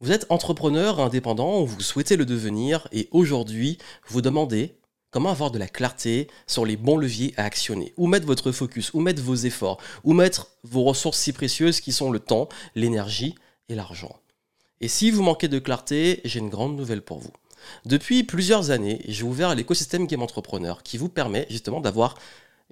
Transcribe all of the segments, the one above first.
Vous êtes entrepreneur indépendant, vous souhaitez le devenir et aujourd'hui vous demandez comment avoir de la clarté sur les bons leviers à actionner, où mettre votre focus, où mettre vos efforts, où mettre vos ressources si précieuses qui sont le temps, l'énergie et l'argent. Et si vous manquez de clarté, j'ai une grande nouvelle pour vous. Depuis plusieurs années, j'ai ouvert l'écosystème Game Entrepreneur qui vous permet justement d'avoir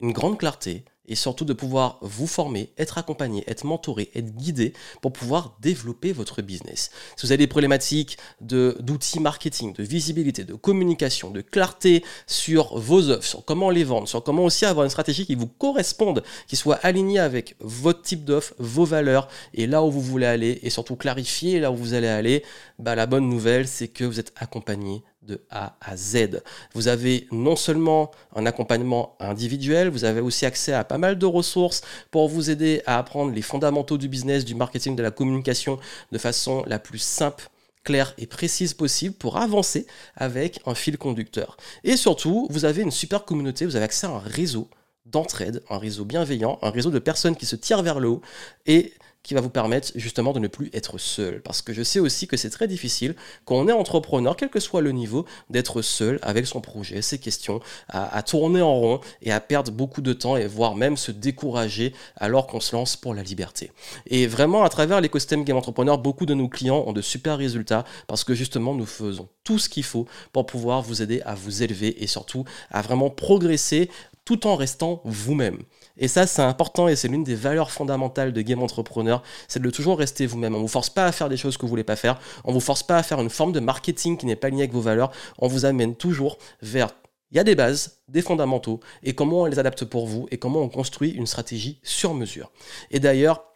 une grande clarté, et surtout de pouvoir vous former, être accompagné, être mentoré, être guidé pour pouvoir développer votre business. Si vous avez des problématiques d'outils marketing, de visibilité, de communication, de clarté sur vos offres, sur comment les vendre, sur comment aussi avoir une stratégie qui vous corresponde, qui soit alignée avec votre type d'offre, vos valeurs et là où vous voulez aller et surtout clarifier là où vous allez aller, bah, la bonne nouvelle c'est que vous êtes accompagné de A à Z. Vous avez non seulement un accompagnement individuel, vous avez aussi accès à pas mal de ressources pour vous aider à apprendre les fondamentaux du business, du marketing, de la communication de façon la plus simple claire et précise possible pour avancer avec un fil conducteur. Et surtout, vous avez une super communauté, vous avez accès à un réseau d'entraide, un réseau bienveillant, un réseau de personnes qui se tirent vers le haut et qui va vous permettre justement de ne plus être seul. Parce que je sais aussi que c'est très difficile quand on est entrepreneur, quel que soit le niveau, d'être seul avec son projet, ses questions, à, tourner en rond et à perdre beaucoup de temps et voire même se décourager alors qu'on se lance pour la liberté. Et vraiment, à travers l'écosystème Game Entrepreneur, beaucoup de nos clients ont de super résultats parce que justement, nous faisons tout ce qu'il faut pour pouvoir vous aider à vous élever et surtout à vraiment progresser tout en restant vous-même. Et ça, c'est important et c'est l'une des valeurs fondamentales de Game Entrepreneur, c'est de toujours rester vous-même. On ne vous force pas à faire des choses que vous voulez pas faire, on ne vous force pas à faire une forme de marketing qui n'est pas lignée avec vos valeurs, on vous amène toujours vers il y a des bases, des fondamentaux, et comment on les adapte pour vous, et comment on construit une stratégie sur mesure. Et d'ailleurs,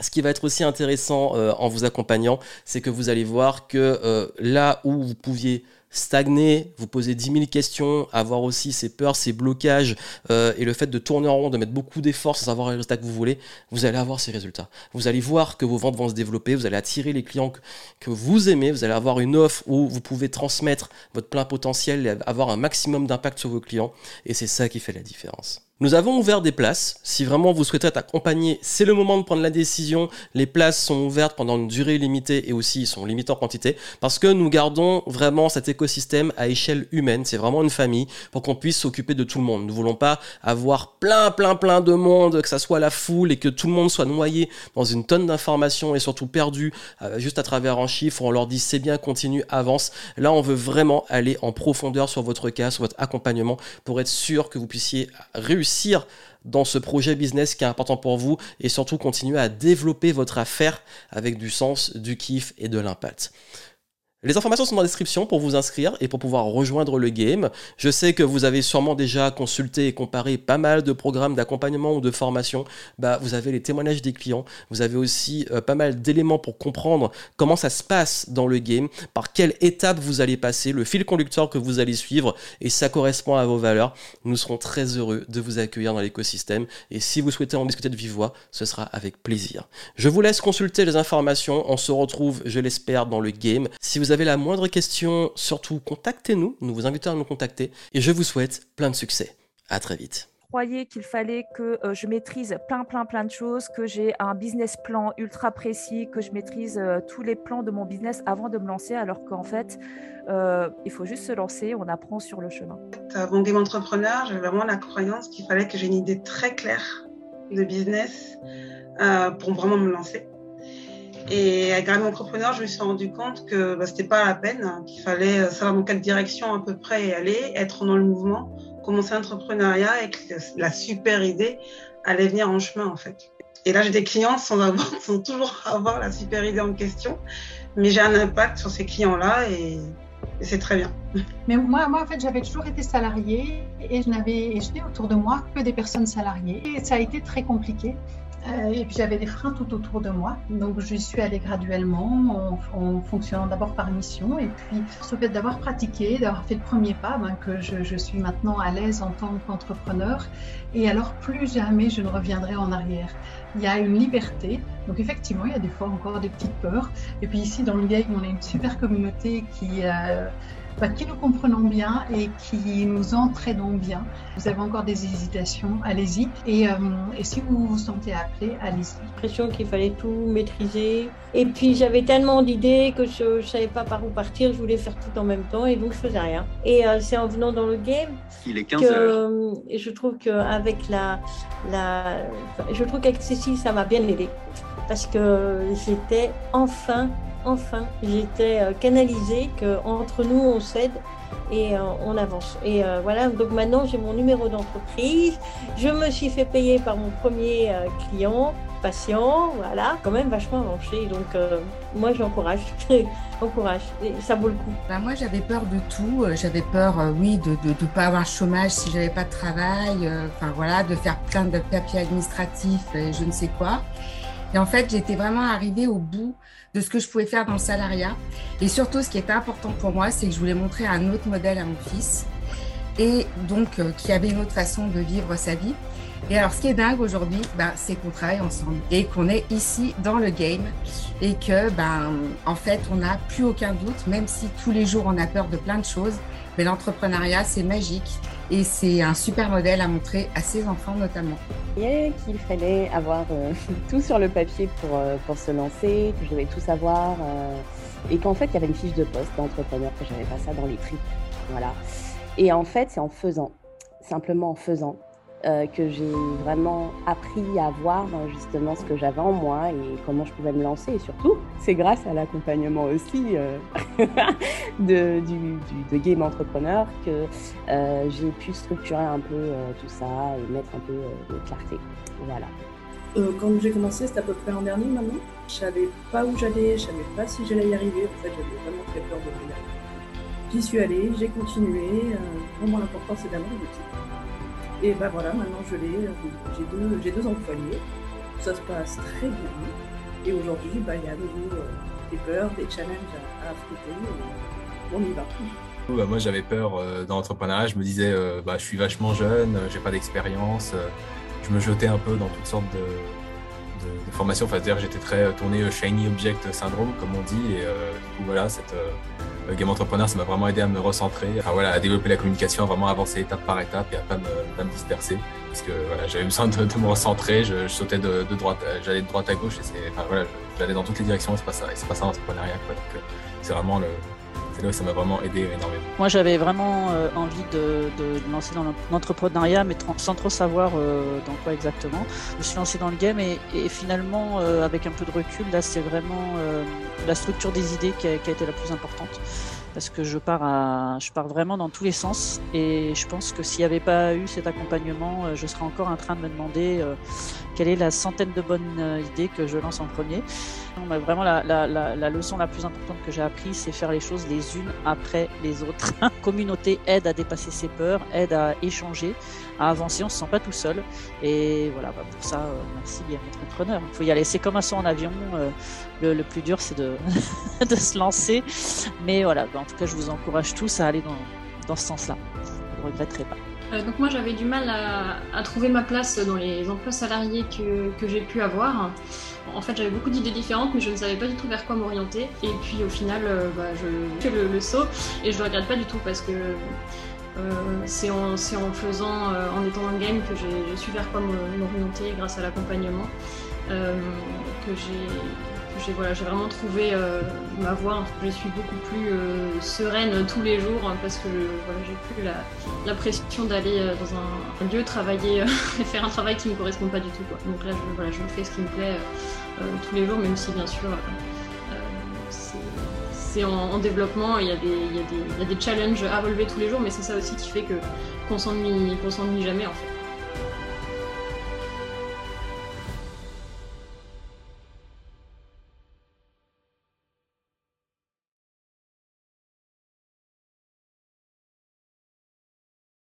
ce qui va être aussi intéressant euh, en vous accompagnant, c'est que vous allez voir que euh, là où vous pouviez stagner, vous poser 10 000 questions, avoir aussi ces peurs, ces blocages euh, et le fait de tourner en rond, de mettre beaucoup d'efforts sans avoir les résultats que vous voulez, vous allez avoir ces résultats. Vous allez voir que vos ventes vont se développer, vous allez attirer les clients que, vous aimez, vous allez avoir une offre où vous pouvez transmettre votre plein potentiel et avoir un maximum d'impact sur vos clients et c'est ça qui fait la différence. Nous avons ouvert des places. Si vraiment vous souhaitez être accompagné, c'est le moment de prendre la décision. Les places sont ouvertes pendant une durée limitée et aussi sont limitées en quantité parce que nous gardons vraiment cet écosystème à échelle humaine. C'est vraiment une famille pour qu'on puisse s'occuper de tout le monde. Nous voulons pas avoir plein, plein, plein de monde, que ça soit la foule et que tout le monde soit noyé dans une tonne d'informations et surtout perdu euh, juste à travers un chiffre. On leur dit c'est bien, continue, avance. Là, on veut vraiment aller en profondeur sur votre cas, sur votre accompagnement pour être sûr que vous puissiez réussir dans ce projet business qui est important pour vous et surtout continuer à développer votre affaire avec du sens, du kiff et de l'impact. Les informations sont dans la description pour vous inscrire et pour pouvoir rejoindre le game. Je sais que vous avez sûrement déjà consulté et comparé pas mal de programmes d'accompagnement ou de formation. Bah, vous avez les témoignages des clients. Vous avez aussi euh, pas mal d'éléments pour comprendre comment ça se passe dans le game, par quelle étape vous allez passer, le fil conducteur que vous allez suivre et ça correspond à vos valeurs. Nous serons très heureux de vous accueillir dans l'écosystème et si vous souhaitez en discuter de vive voix, ce sera avec plaisir. Je vous laisse consulter les informations. On se retrouve, je l'espère, dans le game. Vous avez la moindre question, surtout contactez-nous. Nous vous invitons à nous contacter et je vous souhaite plein de succès. À très vite croyais qu'il fallait que euh, je maîtrise plein, plein, plein de choses, que j'ai un business plan ultra précis, que je maîtrise euh, tous les plans de mon business avant de me lancer, alors qu'en fait, euh, il faut juste se lancer, on apprend sur le chemin. Avant Game Entrepreneur, j'avais vraiment la croyance qu'il fallait que j'ai une idée très claire de business pour vraiment me lancer. Et avec Game Entrepreneur, je me suis rendu compte que bah, c'était pas la peine, hein, qu'il fallait euh, savoir dans quelle direction à peu près aller, être dans le mouvement, commencer l'entrepreneuriat et que la super idée allait venir en chemin en fait. Et là, j'ai des clients sans, avoir, sans toujours avoir la super idée en question, mais j'ai un impact sur ces clients-là et, c'est très bien. Mais moi, moi en fait, j'avais toujours été salariée et je n'avais autour de moi que des personnes salariées. Et ça a été très compliqué. Euh, et puis j'avais des freins tout autour de moi. Donc je suis allée graduellement en, fonctionnant d'abord par mission. Et puis ce fait d'avoir pratiqué, d'avoir fait le premier pas, ben, que je, suis maintenant à l'aise en tant qu'entrepreneur. Et alors plus jamais je ne reviendrai en arrière. Il y a une liberté. Donc effectivement, il y a des fois encore des petites peurs. Et puis ici, dans le game, on a une super communauté qui, euh, bah, qui nous comprenons bien et qui nous entraînons bien. Vous avez encore des hésitations, allez-y. Et, euh, et, si vous vous sentez appelé, allez-y. L'impression qu'il fallait tout maîtriser. Et puis j'avais tellement d'idées que je ne savais pas par où partir. Je voulais faire tout en même temps et donc je faisais rien. Et euh, c'est en venant dans le game Il est 15 que heures. je trouve qu'avec la, la, je trouve qu'avec Ça m'a bien aidé parce que j'étais enfin, enfin, j'étais euh, canalisée qu'entre nous, on s'aide et euh, on avance. Et euh, voilà, donc maintenant, j'ai mon numéro d'entreprise. Je me suis fait payer par mon premier client, patient, voilà, quand même vachement avancé. Donc, euh, moi, j'encourage. Encourage, et ça vaut le coup. Bah, moi, j'avais peur de tout. Euh, J'avais peur, euh, oui, de ne pas avoir chômage si j'avais pas de travail. Enfin, voilà, de faire plein de papiers administratifs et je ne sais quoi. Et en fait, j'étais vraiment arrivée au bout de ce que je pouvais faire dans le salariat. Et surtout, ce qui était important pour moi, c'est que je voulais montrer un autre modèle à mon fils. Et donc, qui avait une autre façon de vivre sa vie. Et alors, ce qui est dingue aujourd'hui, ben, c'est qu'on travaille ensemble et qu'on est ici dans le game et que, ben, en fait, on n'a plus aucun doute, même si tous les jours on a peur de plein de choses. Mais l'entrepreneuriat, c'est magique et c'est un super modèle à montrer à ses enfants notamment. Et qu'il fallait avoir euh, tout sur le papier pour, euh, pour se lancer, que je devais tout savoir, euh, et qu'en fait, il y avait une fiche de poste d'entrepreneur, que j'avais pas ça dans les tripes. Voilà. Et en fait, c'est en faisant, simplement en faisant, euh, que j'ai vraiment appris à voir justement ce que j'avais en moi et comment je pouvais me lancer. Et surtout, c'est grâce à l'accompagnement aussi euh, de, Game Entrepreneur que euh, j'ai pu structurer un peu tout ça et mettre un peu de clarté. Voilà. Quand j'ai commencé, c'était à peu près l'an dernier maintenant. Je savais pas où j'allais, je savais pas si j'allais y arriver. En fait, j'avais vraiment très peur de arriver. J'y suis allée, j'ai continué. Euh, vraiment, l'important, c'est d'avoir boutique. Et ben voilà, maintenant je l'ai. euh, J'ai deux, j'ai deux employés. Ça se passe très bien. Et aujourd'hui, bah, il y a à nouveau euh, des peurs, des challenges à, affronter. Et on y va. Bah, moi, j'avais peur euh, dans l'entrepreneuriat. Je me disais, euh, bah, je suis vachement jeune, euh, j'ai pas d'expérience. euh, je me jetais un peu dans toutes sortes de, de, formations. Enfin, c'est-à-dire, j'étais très euh, tourné euh, shiny object syndrome, comme on dit. Et euh, du coup, voilà, cette euh, game entrepreneur, ça m'a vraiment aidé à me recentrer, enfin, voilà, à développer la communication, à vraiment avancer étape par étape et à pas me, pas me disperser. Parce que voilà, j'avais besoin de, me recentrer. Je, sautais de, droite, euh, j'allais de droite à gauche. Et c'est, enfin, voilà, j'allais dans toutes les directions. C'est pas ça. Et c'est pas ça l'entrepreneuriat. Quoi. Euh, c'est vraiment le, ça m'a vraiment aidé énormément. Moi, j'avais vraiment euh, envie de, de lancer dans l'entrepreneuriat, mais sans trop savoir euh, dans quoi exactement. Je me suis lancé dans le game et, finalement, euh, avec un peu de recul, là, c'est vraiment la structure des idées qui a été la plus importante. Parce que je pars, à, je pars vraiment dans tous les sens et je pense que s'il n'y avait pas eu cet accompagnement, euh, je serais encore en train de me demander euh, quelle est la centaine de bonnes euh, idées que je lance en premier. Non, mais Vraiment, la, leçon la plus importante que j'ai apprise, c'est faire les choses les unes après les autres. Communauté aide à dépasser ses peurs, aide à échanger, à avancer. On se sent pas tout seul. Et voilà, bah, pour ça, merci bien entrepreneur. Il faut y aller. C'est comme un saut en avion. le, plus dur, c'est de, se lancer. Mais voilà, bah, tout cas, je vous encourage tous à aller dans, dans ce sens-là. Vous ne regretterez pas. Euh, donc moi j'avais du mal à, trouver ma place dans les emplois salariés que, que j'ai pu avoir. En fait j'avais beaucoup d'idées différentes mais je ne savais pas du tout vers quoi m'orienter. Et puis au final euh, bah, je fais le, le saut et je ne regrette pas du tout parce que euh, c'est en, en faisant, en étant dans le game que j'ai su vers quoi m'orienter grâce à l'accompagnement. que j'ai j'ai voilà, vraiment trouvé euh, ma voie. Je suis beaucoup plus euh, sereine tous les jours hein, parce que voilà, j'ai plus la, pression d'aller euh, dans un, lieu travailler et faire un travail qui ne me correspond pas du tout. Quoi. Donc là, je, voilà, je fais ce qui me plaît tous les jours, même si bien sûr c'est- en, en développement, il y, a des, y y a des challenges à relever tous les jours, mais c'est ça aussi qui fait que qu'on s'ennuie jamais.